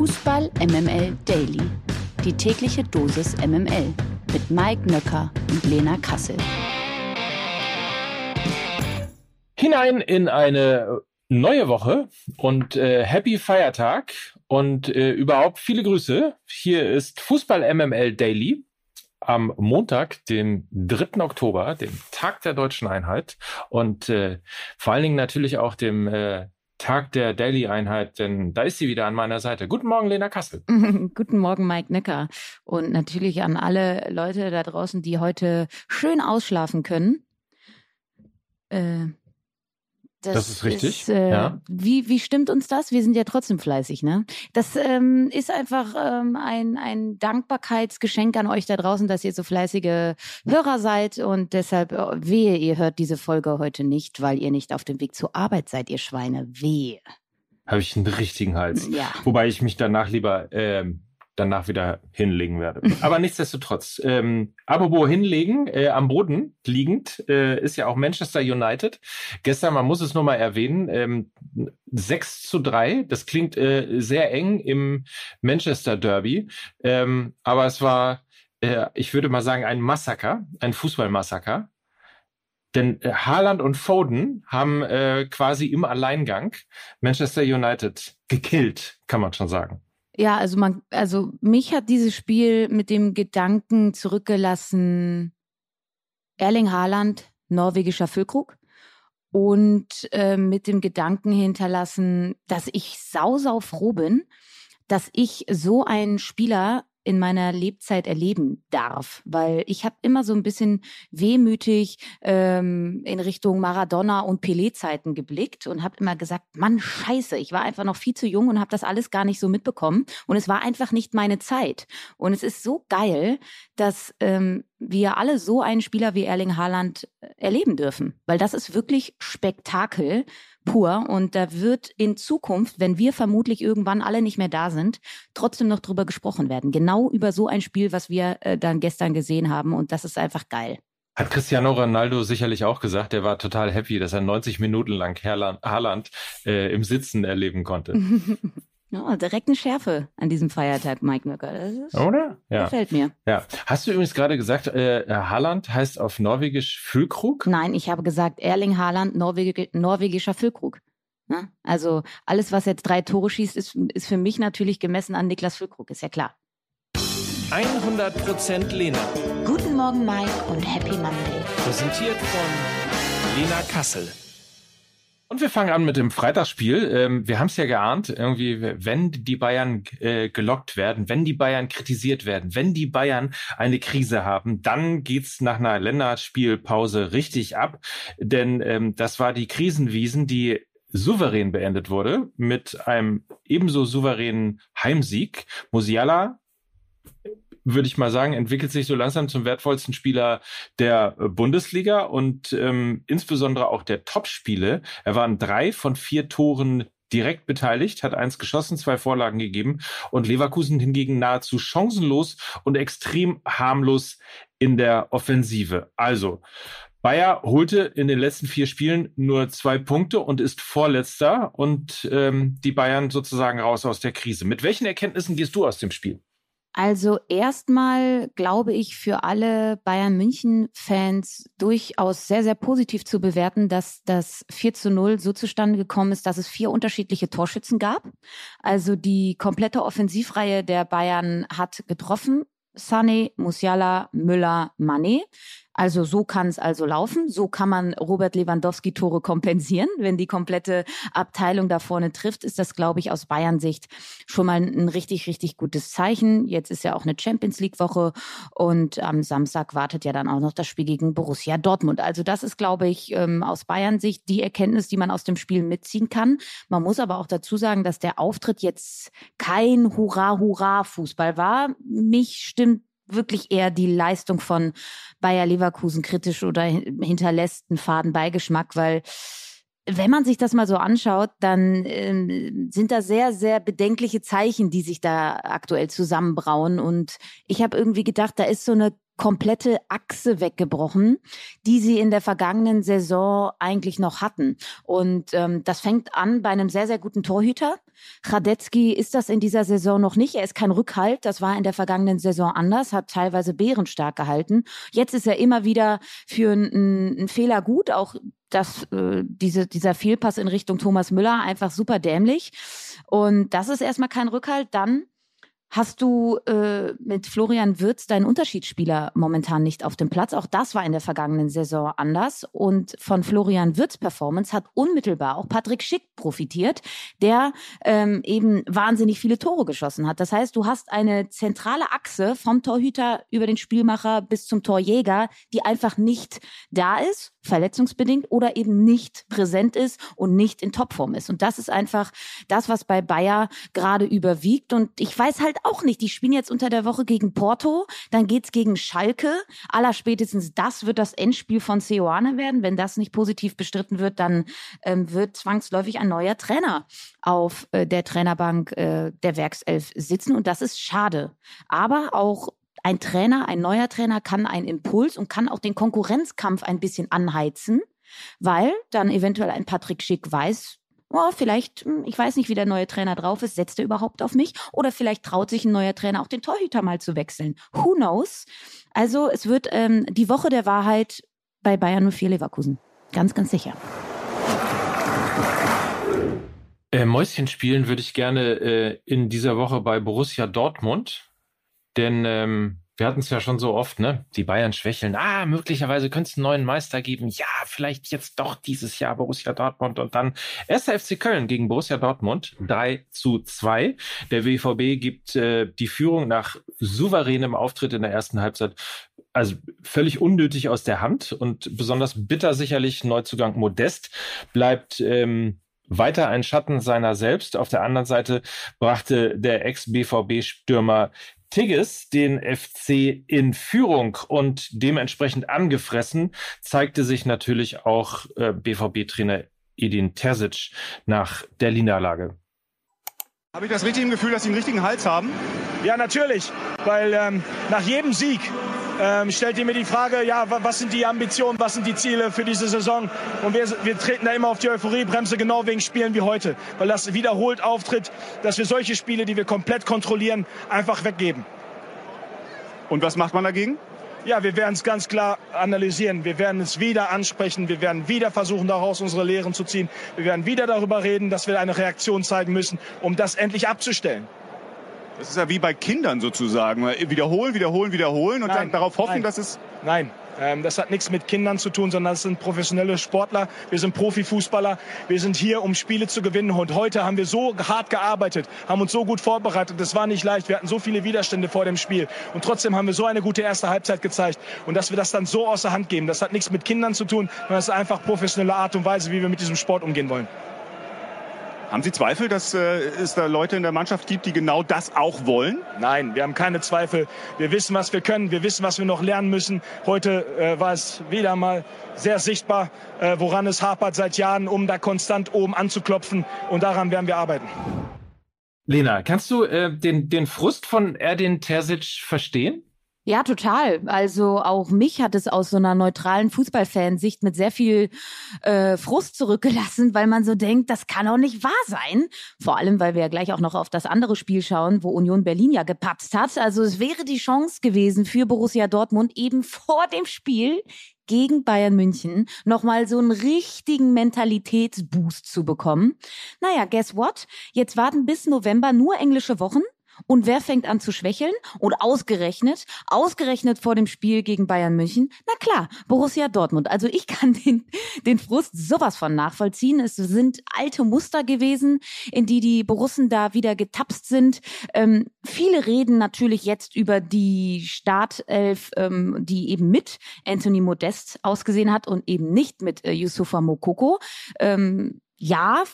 Fußball MML Daily. Die tägliche Dosis MML mit Mike Nöcker und Lena Kassel. Hinein in eine neue Woche und äh, Happy Feiertag und äh, überhaupt viele Grüße. Hier ist Fußball MML Daily am Montag, den 3. Oktober, dem Tag der deutschen Einheit und äh, vor allen Dingen natürlich auch dem äh, Tag der Daily-Einheit, denn da ist sie wieder an meiner Seite. Guten Morgen, Lena Kassel. Guten Morgen, Mike Necker. Und natürlich an alle Leute da draußen, die heute schön ausschlafen können. Äh, das, das, ist richtig. Ist, äh, ja. wie, wie stimmt uns das? Wir sind ja trotzdem fleißig, ne? Das ähm, ist einfach ähm, ein, ein Dankbarkeitsgeschenk an euch da draußen, dass ihr so fleißige Hörer seid und deshalb äh, wehe, ihr hört diese Folge heute nicht, weil ihr nicht auf dem Weg zur Arbeit seid, ihr Schweine. Wehe. Habe ich einen richtigen Hals. Ja. Wobei ich mich danach lieber ähm, danach wieder hinlegen werde. Aber nichtsdestotrotz, ähm, apropos hinlegen, äh, am Boden liegend, äh, ist ja auch Manchester United. Gestern, man muss es nur mal erwähnen, ähm, 6 zu 3, das klingt äh, sehr eng im Manchester Derby, ähm, aber es war, äh, ich würde mal sagen, ein Massaker, ein Fußballmassaker. Denn äh, Haaland und Foden haben äh, quasi im Alleingang Manchester United gekillt, kann man schon sagen. Ja, also man, also mich hat dieses Spiel mit dem Gedanken zurückgelassen, Erling Haaland, norwegischer Füllkrug, und äh, mit dem Gedanken hinterlassen, dass ich sau, sau froh bin, dass ich so einen Spieler in meiner Lebzeit erleben darf, weil ich habe immer so ein bisschen wehmütig ähm, in Richtung Maradona und Pelé-Zeiten geblickt und habe immer gesagt, Mann, scheiße, ich war einfach noch viel zu jung und habe das alles gar nicht so mitbekommen. Und es war einfach nicht meine Zeit. Und es ist so geil, dass ähm, wir alle so einen Spieler wie Erling Haaland äh, erleben dürfen, weil das ist wirklich Spektakel pur. Und da wird in Zukunft, wenn wir vermutlich irgendwann alle nicht mehr da sind, trotzdem noch drüber gesprochen werden. Genau über so ein Spiel, was wir äh, dann gestern gesehen haben. Und das ist einfach geil. Hat Cristiano Ronaldo sicherlich auch gesagt, er war total happy, dass er 90 Minuten lang Haaland äh, im Sitzen erleben konnte. Ja, direkt eine Schärfe an diesem Feiertag, Mike Möcker. Das ist, Oder? Ja. Gefällt mir. Ja. Hast du übrigens gerade gesagt, äh, Haaland heißt auf Norwegisch Füllkrug? Nein, ich habe gesagt Erling Haaland, Norweg norwegischer Füllkrug. Ja? Also alles, was jetzt drei Tore schießt, ist, ist für mich natürlich gemessen an Niklas Füllkrug, ist ja klar. 100% Lena. Guten Morgen, Mike, und Happy Monday. Präsentiert von Lena Kassel. Und wir fangen an mit dem Freitagsspiel. Ähm, wir haben es ja geahnt, irgendwie, wenn die Bayern äh, gelockt werden, wenn die Bayern kritisiert werden, wenn die Bayern eine Krise haben, dann geht's nach einer Länderspielpause richtig ab. Denn ähm, das war die Krisenwiesen, die souverän beendet wurde mit einem ebenso souveränen Heimsieg. Musiala würde ich mal sagen, entwickelt sich so langsam zum wertvollsten Spieler der äh, Bundesliga und ähm, insbesondere auch der Topspiele. Er war in drei von vier Toren direkt beteiligt, hat eins geschossen, zwei Vorlagen gegeben und Leverkusen hingegen nahezu chancenlos und extrem harmlos in der Offensive. Also Bayer holte in den letzten vier Spielen nur zwei Punkte und ist Vorletzter und ähm, die Bayern sozusagen raus aus der Krise. Mit welchen Erkenntnissen gehst du aus dem Spiel? Also erstmal glaube ich für alle Bayern München-Fans durchaus sehr, sehr positiv zu bewerten, dass das 4 zu 0 so zustande gekommen ist, dass es vier unterschiedliche Torschützen gab. Also die komplette Offensivreihe der Bayern hat getroffen. Sané, Musiala, Müller, Mané. Also so kann es also laufen. So kann man Robert Lewandowski Tore kompensieren. Wenn die komplette Abteilung da vorne trifft, ist das, glaube ich, aus Bayern Sicht schon mal ein richtig, richtig gutes Zeichen. Jetzt ist ja auch eine Champions League Woche und am Samstag wartet ja dann auch noch das Spiel gegen Borussia Dortmund. Also das ist, glaube ich, ähm, aus Bayern Sicht die Erkenntnis, die man aus dem Spiel mitziehen kann. Man muss aber auch dazu sagen, dass der Auftritt jetzt kein Hurra-Hurra-Fußball war. Mich stimmt wirklich eher die Leistung von Bayer Leverkusen kritisch oder hinterlässt einen faden Beigeschmack, weil wenn man sich das mal so anschaut, dann ähm, sind da sehr, sehr bedenkliche Zeichen, die sich da aktuell zusammenbrauen. Und ich habe irgendwie gedacht, da ist so eine komplette Achse weggebrochen, die sie in der vergangenen Saison eigentlich noch hatten. Und ähm, das fängt an bei einem sehr, sehr guten Torhüter. Radetzky ist das in dieser Saison noch nicht. Er ist kein Rückhalt. Das war in der vergangenen Saison anders, hat teilweise bärenstark gehalten. Jetzt ist er immer wieder für einen, einen Fehler gut. Auch das, äh, diese, dieser Fehlpass in Richtung Thomas Müller einfach super dämlich. Und das ist erstmal kein Rückhalt. Dann hast du äh, mit Florian Wirz deinen Unterschiedsspieler momentan nicht auf dem Platz. Auch das war in der vergangenen Saison anders. Und von Florian Wirz Performance hat unmittelbar auch Patrick Schick profitiert, der ähm, eben wahnsinnig viele Tore geschossen hat. Das heißt, du hast eine zentrale Achse vom Torhüter über den Spielmacher bis zum Torjäger, die einfach nicht da ist verletzungsbedingt oder eben nicht präsent ist und nicht in Topform ist. Und das ist einfach das, was bei Bayer gerade überwiegt. Und ich weiß halt auch nicht, die spielen jetzt unter der Woche gegen Porto, dann geht's gegen Schalke. Allerspätestens das wird das Endspiel von Ceoane werden. Wenn das nicht positiv bestritten wird, dann ähm, wird zwangsläufig ein neuer Trainer auf äh, der Trainerbank äh, der Werkself sitzen. Und das ist schade. Aber auch ein Trainer, ein neuer Trainer kann einen Impuls und kann auch den Konkurrenzkampf ein bisschen anheizen, weil dann eventuell ein Patrick Schick weiß, oh, vielleicht, hm, ich weiß nicht, wie der neue Trainer drauf ist, setzt er überhaupt auf mich? Oder vielleicht traut sich ein neuer Trainer auch den Torhüter mal zu wechseln. Who knows? Also es wird ähm, die Woche der Wahrheit bei Bayern 04 Leverkusen. Ganz, ganz sicher. Äh, Mäuschen spielen würde ich gerne äh, in dieser Woche bei Borussia Dortmund. Denn ähm, wir hatten es ja schon so oft, ne? Die Bayern schwächeln. Ah, möglicherweise könnte es einen neuen Meister geben. Ja, vielleicht jetzt doch dieses Jahr Borussia Dortmund und dann 1. FC Köln gegen Borussia Dortmund 3 zu 2. Der WVB gibt äh, die Führung nach souveränem Auftritt in der ersten Halbzeit also völlig unnötig aus der Hand und besonders bitter sicherlich Neuzugang Modest bleibt ähm, weiter ein Schatten seiner selbst. Auf der anderen Seite brachte der Ex-BVB-Stürmer Tigges den FC in Führung und dementsprechend angefressen zeigte sich natürlich auch äh, BVB-Trainer Edin Terzic nach der Niederlage. Habe ich das richtig im Gefühl, dass Sie einen richtigen Hals haben? Ja, natürlich, weil ähm, nach jedem Sieg ähm, stellt ihr mir die Frage, ja, was sind die Ambitionen, was sind die Ziele für diese Saison? Und wir, wir treten da immer auf die Euphoriebremse, genau wegen Spielen wie heute, weil das wiederholt auftritt, dass wir solche Spiele, die wir komplett kontrollieren, einfach weggeben. Und was macht man dagegen? Ja, wir werden es ganz klar analysieren. Wir werden es wieder ansprechen. Wir werden wieder versuchen, daraus unsere Lehren zu ziehen. Wir werden wieder darüber reden, dass wir eine Reaktion zeigen müssen, um das endlich abzustellen. Das ist ja wie bei Kindern sozusagen. Wiederholen, wiederholen, wiederholen und nein, dann darauf hoffen, nein, dass es. Nein, ähm, das hat nichts mit Kindern zu tun, sondern das sind professionelle Sportler. Wir sind Profifußballer. Wir sind hier, um Spiele zu gewinnen. Und heute haben wir so hart gearbeitet, haben uns so gut vorbereitet. Das war nicht leicht. Wir hatten so viele Widerstände vor dem Spiel. Und trotzdem haben wir so eine gute erste Halbzeit gezeigt. Und dass wir das dann so außer Hand geben, das hat nichts mit Kindern zu tun, sondern das ist einfach professionelle Art und Weise, wie wir mit diesem Sport umgehen wollen. Haben Sie Zweifel, dass äh, es da Leute in der Mannschaft gibt, die genau das auch wollen? Nein, wir haben keine Zweifel. Wir wissen, was wir können. Wir wissen, was wir noch lernen müssen. Heute äh, war es wieder mal sehr sichtbar, äh, woran es hapert seit Jahren, um da konstant oben anzuklopfen. Und daran werden wir arbeiten. Lena, kannst du äh, den, den Frust von Erdin Terzic verstehen? Ja, total. Also auch mich hat es aus so einer neutralen Fußballfansicht mit sehr viel äh, Frust zurückgelassen, weil man so denkt, das kann auch nicht wahr sein. Vor allem, weil wir ja gleich auch noch auf das andere Spiel schauen, wo Union Berlin ja gepatzt hat. Also es wäre die Chance gewesen für Borussia Dortmund eben vor dem Spiel gegen Bayern München nochmal so einen richtigen Mentalitätsboost zu bekommen. Naja, guess what? Jetzt warten bis November nur englische Wochen. Und wer fängt an zu schwächeln? Und ausgerechnet, ausgerechnet vor dem Spiel gegen Bayern München? Na klar, Borussia Dortmund. Also ich kann den, den Frust sowas von nachvollziehen. Es sind alte Muster gewesen, in die die Borussen da wieder getapst sind. Ähm, viele reden natürlich jetzt über die Startelf, ähm, die eben mit Anthony Modest ausgesehen hat und eben nicht mit äh, Yusufa Mokoko. Ähm, ja,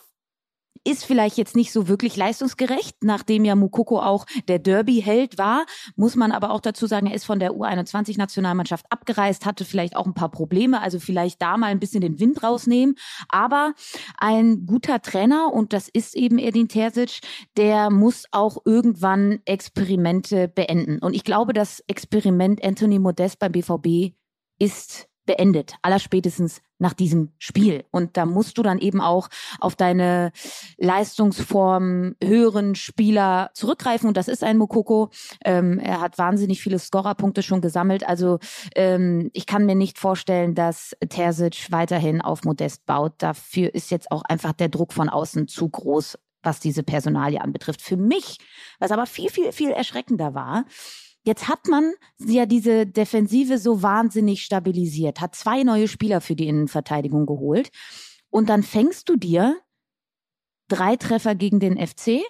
ist vielleicht jetzt nicht so wirklich leistungsgerecht, nachdem ja Mukoko auch der Derby-Held war. Muss man aber auch dazu sagen, er ist von der U21-Nationalmannschaft abgereist, hatte vielleicht auch ein paar Probleme, also vielleicht da mal ein bisschen den Wind rausnehmen. Aber ein guter Trainer, und das ist eben Edin Terzic, der muss auch irgendwann Experimente beenden. Und ich glaube, das Experiment Anthony Modest beim BVB ist beendet, allerspätestens nach diesem Spiel. Und da musst du dann eben auch auf deine Leistungsform höheren Spieler zurückgreifen. Und das ist ein Mokoko. Ähm, er hat wahnsinnig viele Scorerpunkte schon gesammelt. Also ähm, ich kann mir nicht vorstellen, dass Terzic weiterhin auf Modest baut. Dafür ist jetzt auch einfach der Druck von außen zu groß, was diese Personalie anbetrifft. Für mich, was aber viel, viel, viel erschreckender war, Jetzt hat man ja diese Defensive so wahnsinnig stabilisiert, hat zwei neue Spieler für die Innenverteidigung geholt. Und dann fängst du dir drei Treffer gegen den FC,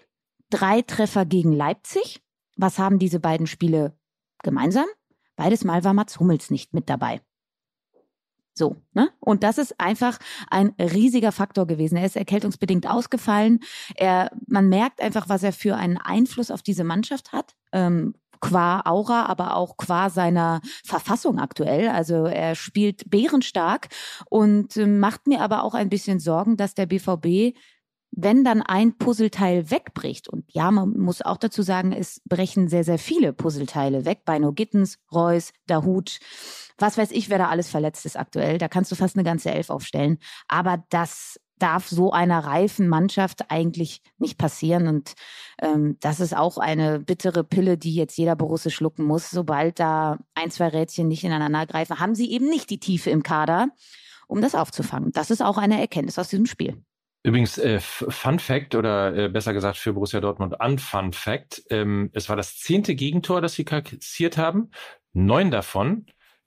drei Treffer gegen Leipzig. Was haben diese beiden Spiele gemeinsam? Beides Mal war Mats Hummels nicht mit dabei. So, ne? Und das ist einfach ein riesiger Faktor gewesen. Er ist erkältungsbedingt ausgefallen. Er, man merkt einfach, was er für einen Einfluss auf diese Mannschaft hat. Ähm, qua Aura, aber auch qua seiner Verfassung aktuell. Also er spielt bärenstark und ähm, macht mir aber auch ein bisschen Sorgen, dass der BVB wenn dann ein Puzzleteil wegbricht, und ja, man muss auch dazu sagen, es brechen sehr, sehr viele Puzzleteile weg, bei No Gittens, Reus, Dahut, was weiß ich, wer da alles verletzt ist aktuell, da kannst du fast eine ganze Elf aufstellen. Aber das darf so einer reifen Mannschaft eigentlich nicht passieren. Und ähm, das ist auch eine bittere Pille, die jetzt jeder Borusse schlucken muss. Sobald da ein, zwei Rädchen nicht ineinander greifen, haben sie eben nicht die Tiefe im Kader, um das aufzufangen. Das ist auch eine Erkenntnis aus diesem Spiel. Übrigens, äh, Fun Fact oder äh, besser gesagt für Borussia Dortmund an Fun Fact. Ähm, es war das zehnte Gegentor, das sie kassiert haben. Neun davon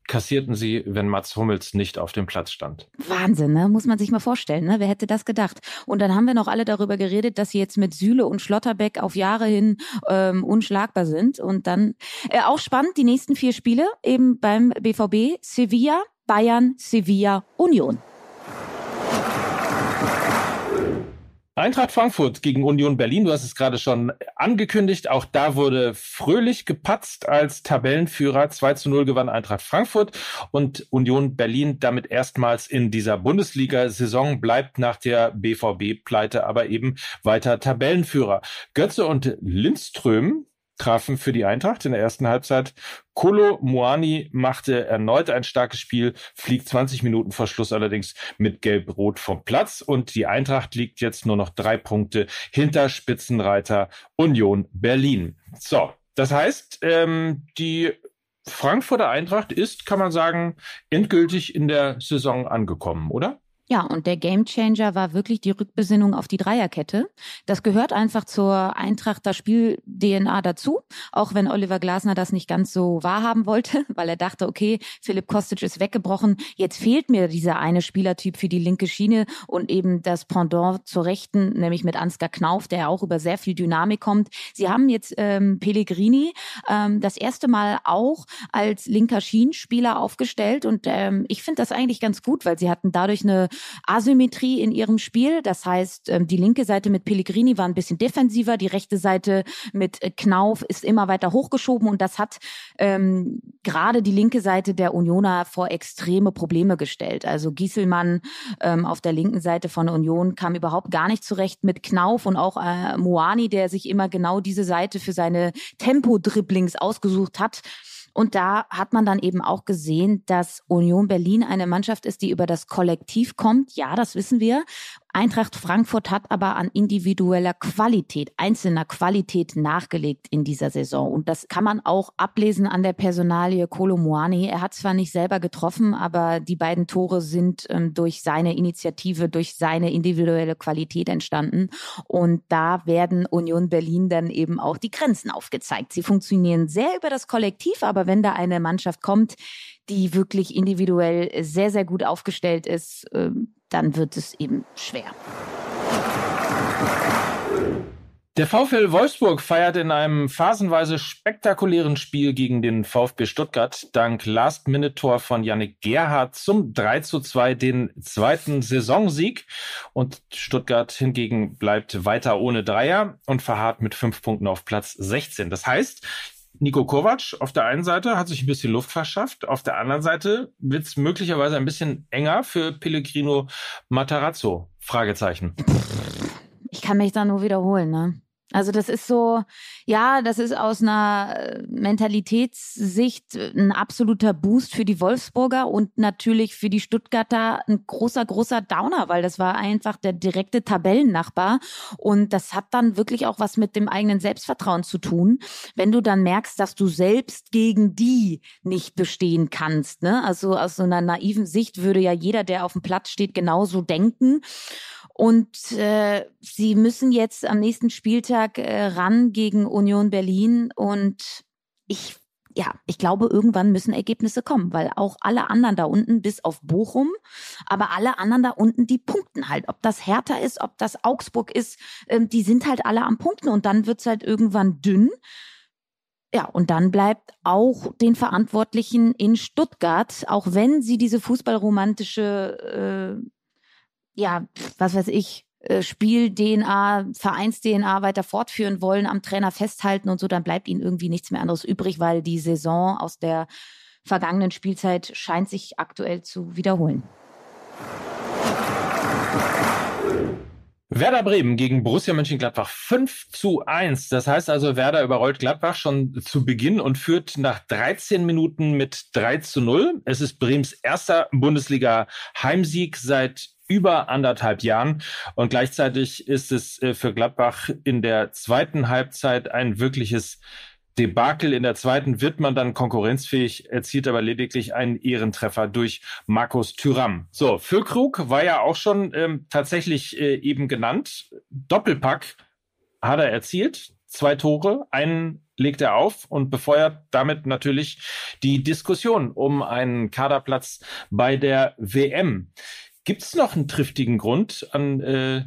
kassierten sie, wenn Mats Hummels nicht auf dem Platz stand. Wahnsinn, ne? Muss man sich mal vorstellen, ne? Wer hätte das gedacht? Und dann haben wir noch alle darüber geredet, dass sie jetzt mit Süle und Schlotterbeck auf Jahre hin ähm, unschlagbar sind. Und dann äh, auch spannend, die nächsten vier Spiele eben beim BVB, Sevilla, Bayern, Sevilla, Union. Eintracht Frankfurt gegen Union Berlin, du hast es gerade schon angekündigt, auch da wurde fröhlich gepatzt als Tabellenführer. 2 zu 0 gewann Eintracht Frankfurt und Union Berlin damit erstmals in dieser Bundesliga-Saison bleibt nach der BVB-Pleite aber eben weiter Tabellenführer. Götze und Lindström trafen für die Eintracht in der ersten Halbzeit. Kolo Moani machte erneut ein starkes Spiel, fliegt 20 Minuten vor Schluss allerdings mit Gelb-Rot vom Platz und die Eintracht liegt jetzt nur noch drei Punkte hinter Spitzenreiter Union Berlin. So, das heißt, ähm, die Frankfurter Eintracht ist, kann man sagen, endgültig in der Saison angekommen, oder? Ja, und der Gamechanger war wirklich die Rückbesinnung auf die Dreierkette. Das gehört einfach zur Eintrachter Spiel-DNA dazu, auch wenn Oliver Glasner das nicht ganz so wahrhaben wollte, weil er dachte, okay, Philipp Kostic ist weggebrochen, jetzt fehlt mir dieser eine Spielertyp für die linke Schiene und eben das Pendant zur rechten, nämlich mit Ansgar Knauf, der auch über sehr viel Dynamik kommt. Sie haben jetzt ähm, Pellegrini ähm, das erste Mal auch als linker Schienenspieler aufgestellt und ähm, ich finde das eigentlich ganz gut, weil sie hatten dadurch eine Asymmetrie in ihrem Spiel. Das heißt, ähm, die linke Seite mit Pellegrini war ein bisschen defensiver, die rechte Seite mit äh, Knauf ist immer weiter hochgeschoben und das hat ähm, gerade die linke Seite der Unioner vor extreme Probleme gestellt. Also Gieselmann ähm, auf der linken Seite von Union kam überhaupt gar nicht zurecht mit Knauf und auch äh, Moani, der sich immer genau diese Seite für seine Tempo-Dribblings ausgesucht hat. Und da hat man dann eben auch gesehen, dass Union Berlin eine Mannschaft ist, die über das Kollektiv kommt. Ja, das wissen wir. Eintracht Frankfurt hat aber an individueller Qualität, einzelner Qualität nachgelegt in dieser Saison. Und das kann man auch ablesen an der Personalie Kolo Muani. Er hat zwar nicht selber getroffen, aber die beiden Tore sind ähm, durch seine Initiative, durch seine individuelle Qualität entstanden. Und da werden Union Berlin dann eben auch die Grenzen aufgezeigt. Sie funktionieren sehr über das Kollektiv, aber wenn da eine Mannschaft kommt, die wirklich individuell sehr, sehr gut aufgestellt ist, ähm, dann wird es eben schwer. Der VfL Wolfsburg feiert in einem phasenweise spektakulären Spiel gegen den VfB Stuttgart dank Last-Minute-Tor von Yannick Gerhardt zum 3 zu 2 den zweiten Saisonsieg. Und Stuttgart hingegen bleibt weiter ohne Dreier und verharrt mit fünf Punkten auf Platz 16. Das heißt, Nico Kovac auf der einen Seite hat sich ein bisschen Luft verschafft, auf der anderen Seite wird es möglicherweise ein bisschen enger für Pellegrino Matarazzo. Fragezeichen. Ich kann mich da nur wiederholen, ne? Also das ist so, ja, das ist aus einer äh, Mentalitätssicht ein absoluter Boost für die Wolfsburger und natürlich für die Stuttgarter ein großer, großer Downer, weil das war einfach der direkte Tabellennachbar und das hat dann wirklich auch was mit dem eigenen Selbstvertrauen zu tun, wenn du dann merkst, dass du selbst gegen die nicht bestehen kannst. Ne? Also aus so einer naiven Sicht würde ja jeder, der auf dem Platz steht, genauso denken. Und äh, sie müssen jetzt am nächsten Spieltag äh, ran gegen Union Berlin. Und ich, ja, ich glaube, irgendwann müssen Ergebnisse kommen, weil auch alle anderen da unten, bis auf Bochum, aber alle anderen da unten, die punkten halt. Ob das Hertha ist, ob das Augsburg ist, äh, die sind halt alle am Punkten und dann wird's halt irgendwann dünn. Ja, und dann bleibt auch den Verantwortlichen in Stuttgart, auch wenn sie diese fußballromantische äh, ja, was weiß ich, äh, Spiel-DNA, Vereins-DNA weiter fortführen wollen, am Trainer festhalten und so, dann bleibt ihnen irgendwie nichts mehr anderes übrig, weil die Saison aus der vergangenen Spielzeit scheint sich aktuell zu wiederholen. Werder Bremen gegen Borussia Mönchengladbach 5 zu 1. Das heißt also, Werder überrollt Gladbach schon zu Beginn und führt nach 13 Minuten mit 3 zu 0. Es ist Brems erster Bundesliga-Heimsieg seit über anderthalb Jahren. Und gleichzeitig ist es äh, für Gladbach in der zweiten Halbzeit ein wirkliches Debakel. In der zweiten wird man dann konkurrenzfähig, erzielt aber lediglich einen Ehrentreffer durch Markus Thüram. So, Füllkrug war ja auch schon ähm, tatsächlich äh, eben genannt. Doppelpack hat er erzielt. Zwei Tore, einen legt er auf und befeuert damit natürlich die Diskussion um einen Kaderplatz bei der WM. Gibt es noch einen triftigen Grund, an äh,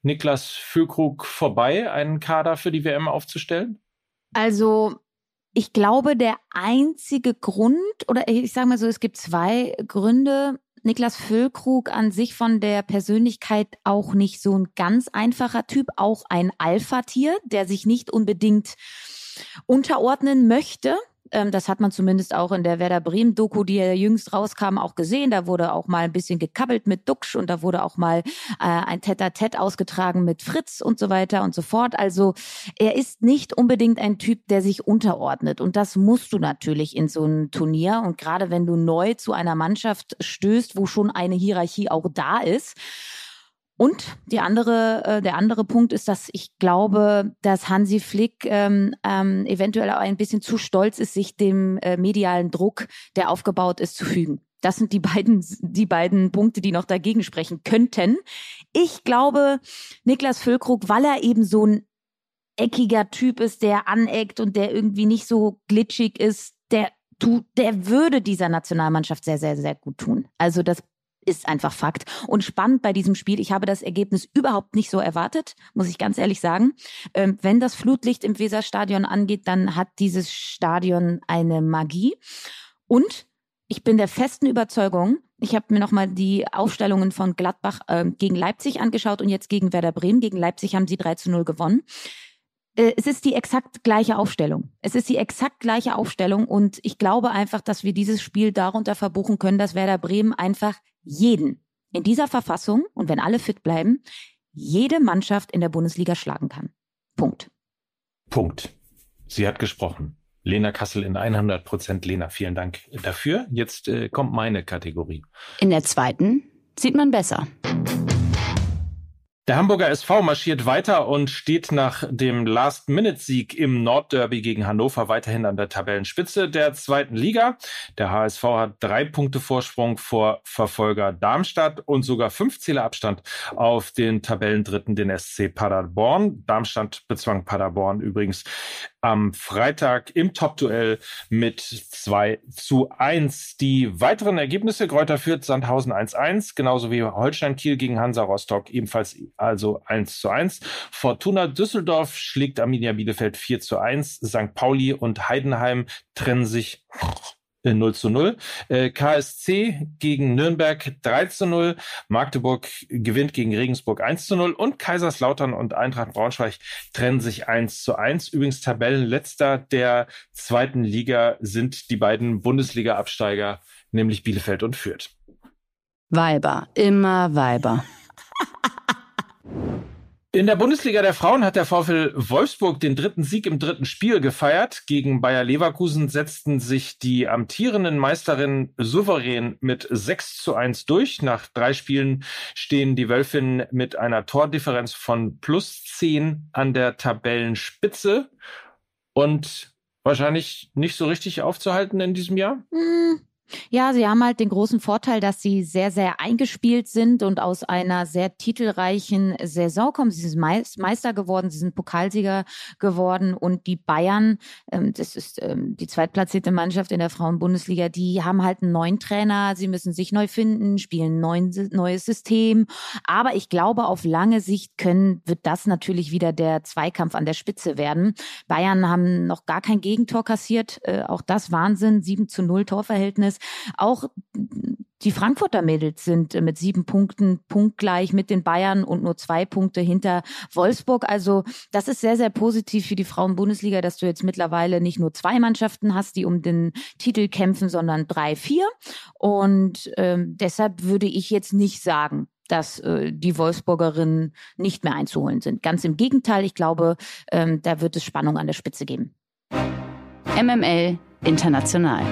Niklas Füllkrug vorbei einen Kader für die WM aufzustellen? Also ich glaube, der einzige Grund, oder ich sage mal so, es gibt zwei Gründe. Niklas Füllkrug an sich von der Persönlichkeit auch nicht so ein ganz einfacher Typ, auch ein Alpha-Tier, der sich nicht unbedingt unterordnen möchte. Ähm, das hat man zumindest auch in der Werder Bremen-Doku, die ja jüngst rauskam, auch gesehen. Da wurde auch mal ein bisschen gekabbelt mit Duxch und da wurde auch mal äh, ein Tête-à-Tête ausgetragen mit Fritz und so weiter und so fort. Also er ist nicht unbedingt ein Typ, der sich unterordnet. Und das musst du natürlich in so einem Turnier. Und gerade wenn du neu zu einer Mannschaft stößt, wo schon eine Hierarchie auch da ist, und die andere, äh, der andere Punkt ist, dass ich glaube, dass Hansi Flick ähm, ähm, eventuell auch ein bisschen zu stolz ist, sich dem äh, medialen Druck, der aufgebaut ist, zu fügen. Das sind die beiden, die beiden Punkte, die noch dagegen sprechen könnten. Ich glaube, Niklas Füllkrug, weil er eben so ein eckiger Typ ist, der aneckt und der irgendwie nicht so glitschig ist, der tut, der würde dieser Nationalmannschaft sehr, sehr, sehr gut tun. Also das ist einfach Fakt. Und spannend bei diesem Spiel, ich habe das Ergebnis überhaupt nicht so erwartet, muss ich ganz ehrlich sagen. Ähm, wenn das Flutlicht im Weserstadion angeht, dann hat dieses Stadion eine Magie. Und ich bin der festen Überzeugung, ich habe mir nochmal die Aufstellungen von Gladbach äh, gegen Leipzig angeschaut und jetzt gegen Werder Bremen. Gegen Leipzig haben sie 3 zu 0 gewonnen. Äh, es ist die exakt gleiche Aufstellung. Es ist die exakt gleiche Aufstellung und ich glaube einfach, dass wir dieses Spiel darunter verbuchen können, dass Werder Bremen einfach jeden in dieser Verfassung und wenn alle fit bleiben, jede Mannschaft in der Bundesliga schlagen kann. Punkt. Punkt. Sie hat gesprochen. Lena Kassel in 100 Prozent. Lena, vielen Dank dafür. Jetzt äh, kommt meine Kategorie. In der zweiten sieht man besser. Der Hamburger SV marschiert weiter und steht nach dem Last-Minute-Sieg im Nordderby gegen Hannover weiterhin an der Tabellenspitze der zweiten Liga. Der HSV hat drei Punkte Vorsprung vor Verfolger Darmstadt und sogar fünf Zähler Abstand auf den Tabellendritten, den SC Paderborn. Darmstadt bezwang Paderborn übrigens am Freitag im Top-Duell mit 2 zu 1. Die weiteren Ergebnisse Kräuter Fürth, Sandhausen 1-1, genauso wie Holstein Kiel gegen Hansa Rostock ebenfalls also 1 zu 1. Fortuna Düsseldorf schlägt Arminia Bielefeld 4 zu 1. St. Pauli und Heidenheim trennen sich 0 äh, zu 0. Äh, KSC gegen Nürnberg 3 zu 0. Magdeburg gewinnt gegen Regensburg 1 zu 0. Und Kaiserslautern und Eintracht Braunschweig trennen sich 1 zu 1. Übrigens Tabellenletzter der zweiten Liga sind die beiden Bundesliga-Absteiger, nämlich Bielefeld und Fürth. Weiber, immer Weiber. In der Bundesliga der Frauen hat der VfL Wolfsburg den dritten Sieg im dritten Spiel gefeiert. Gegen Bayer Leverkusen setzten sich die amtierenden Meisterinnen souverän mit 6 zu 1 durch. Nach drei Spielen stehen die Wölfinnen mit einer Tordifferenz von plus 10 an der Tabellenspitze und wahrscheinlich nicht so richtig aufzuhalten in diesem Jahr. Hm. Ja, sie haben halt den großen Vorteil, dass sie sehr, sehr eingespielt sind und aus einer sehr titelreichen Saison kommen. Sie sind Meister geworden, sie sind Pokalsieger geworden und die Bayern, ähm, das ist ähm, die zweitplatzierte Mannschaft in der Frauenbundesliga, die haben halt einen neuen Trainer, sie müssen sich neu finden, spielen ein neues System. Aber ich glaube, auf lange Sicht können, wird das natürlich wieder der Zweikampf an der Spitze werden. Bayern haben noch gar kein Gegentor kassiert, äh, auch das Wahnsinn, 7 zu 0 Torverhältnis. Auch die Frankfurter Mädels sind mit sieben Punkten punktgleich mit den Bayern und nur zwei Punkte hinter Wolfsburg. Also das ist sehr, sehr positiv für die Frauen-Bundesliga, dass du jetzt mittlerweile nicht nur zwei Mannschaften hast, die um den Titel kämpfen, sondern drei, vier. Und ähm, deshalb würde ich jetzt nicht sagen, dass äh, die Wolfsburgerinnen nicht mehr einzuholen sind. Ganz im Gegenteil, ich glaube, ähm, da wird es Spannung an der Spitze geben. MML International.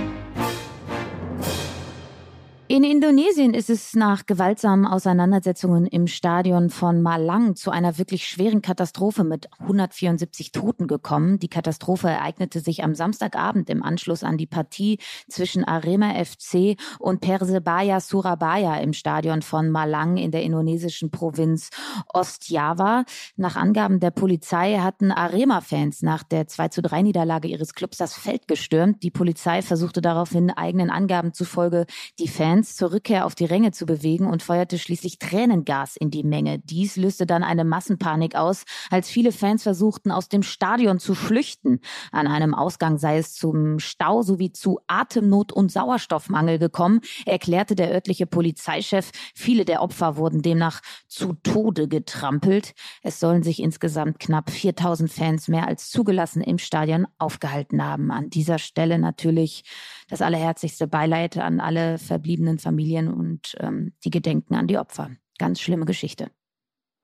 In Indonesien ist es nach gewaltsamen Auseinandersetzungen im Stadion von Malang zu einer wirklich schweren Katastrophe mit 174 Toten gekommen. Die Katastrophe ereignete sich am Samstagabend im Anschluss an die Partie zwischen Arema FC und Persebaya Surabaya im Stadion von Malang in der indonesischen Provinz Ostjava. Nach Angaben der Polizei hatten Arema-Fans nach der 2 zu 3 Niederlage ihres Clubs das Feld gestürmt. Die Polizei versuchte daraufhin eigenen Angaben zufolge die Fans Fans zur Rückkehr auf die Ränge zu bewegen und feuerte schließlich Tränengas in die Menge. Dies löste dann eine Massenpanik aus, als viele Fans versuchten, aus dem Stadion zu flüchten. An einem Ausgang sei es zum Stau sowie zu Atemnot und Sauerstoffmangel gekommen, erklärte der örtliche Polizeichef. Viele der Opfer wurden demnach zu Tode getrampelt. Es sollen sich insgesamt knapp 4000 Fans mehr als zugelassen im Stadion aufgehalten haben. An dieser Stelle natürlich das allerherzigste Beileid an alle verbliebenen Familien und ähm, die Gedenken an die Opfer. Ganz schlimme Geschichte.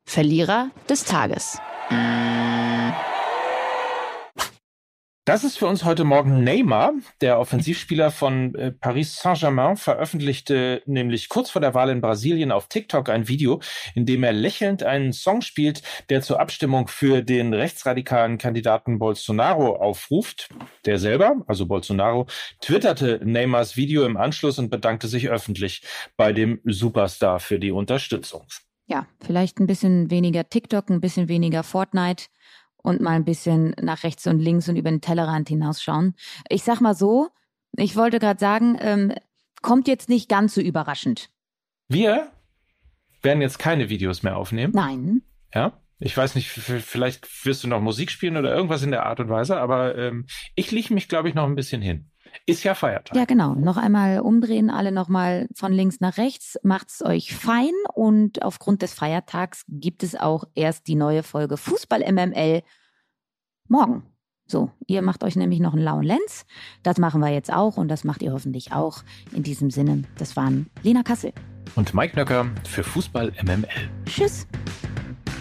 Verlierer des Tages. Das ist für uns heute Morgen Neymar, der Offensivspieler von äh, Paris Saint-Germain, veröffentlichte nämlich kurz vor der Wahl in Brasilien auf TikTok ein Video, in dem er lächelnd einen Song spielt, der zur Abstimmung für den rechtsradikalen Kandidaten Bolsonaro aufruft. Der selber, also Bolsonaro, twitterte Neymars Video im Anschluss und bedankte sich öffentlich bei dem Superstar für die Unterstützung. Ja, vielleicht ein bisschen weniger TikTok, ein bisschen weniger Fortnite und mal ein bisschen nach rechts und links und über den Tellerrand hinausschauen. Ich sag mal so, ich wollte gerade sagen, ähm, kommt jetzt nicht ganz so überraschend. Wir werden jetzt keine Videos mehr aufnehmen. Nein. Ja. Ich weiß nicht, vielleicht wirst du noch Musik spielen oder irgendwas in der Art und Weise, aber ähm, ich lege mich, glaube ich, noch ein bisschen hin. Ist ja Feiertag. Ja, genau. Noch einmal umdrehen, alle nochmal von links nach rechts. Macht's euch fein und aufgrund des Feiertags gibt es auch erst die neue Folge Fußball MML morgen. So, ihr macht euch nämlich noch einen lauen Lenz. Das machen wir jetzt auch und das macht ihr hoffentlich auch. In diesem Sinne, das waren Lena Kassel. Und Mike Nöcker für Fußball MML. Tschüss.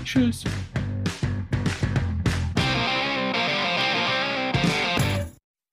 Tschüss.